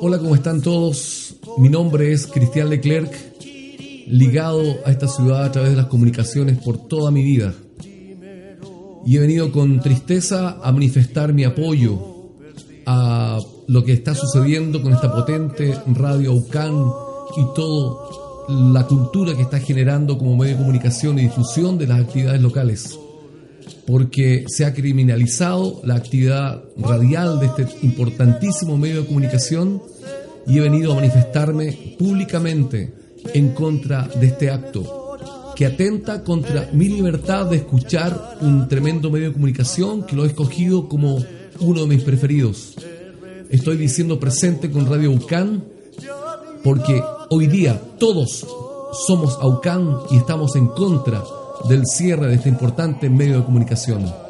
Hola, ¿cómo están todos? Mi nombre es Cristian Leclerc, ligado a esta ciudad a través de las comunicaciones por toda mi vida. Y he venido con tristeza a manifestar mi apoyo a lo que está sucediendo con esta potente radio Aucán y toda la cultura que está generando como medio de comunicación y difusión de las actividades locales. Porque se ha criminalizado la actividad radial de este importantísimo medio de comunicación y he venido a manifestarme públicamente en contra de este acto que atenta contra mi libertad de escuchar un tremendo medio de comunicación que lo he escogido como uno de mis preferidos. Estoy diciendo presente con Radio Aucán porque hoy día todos somos Aucán y estamos en contra del cierre de este importante medio de comunicación.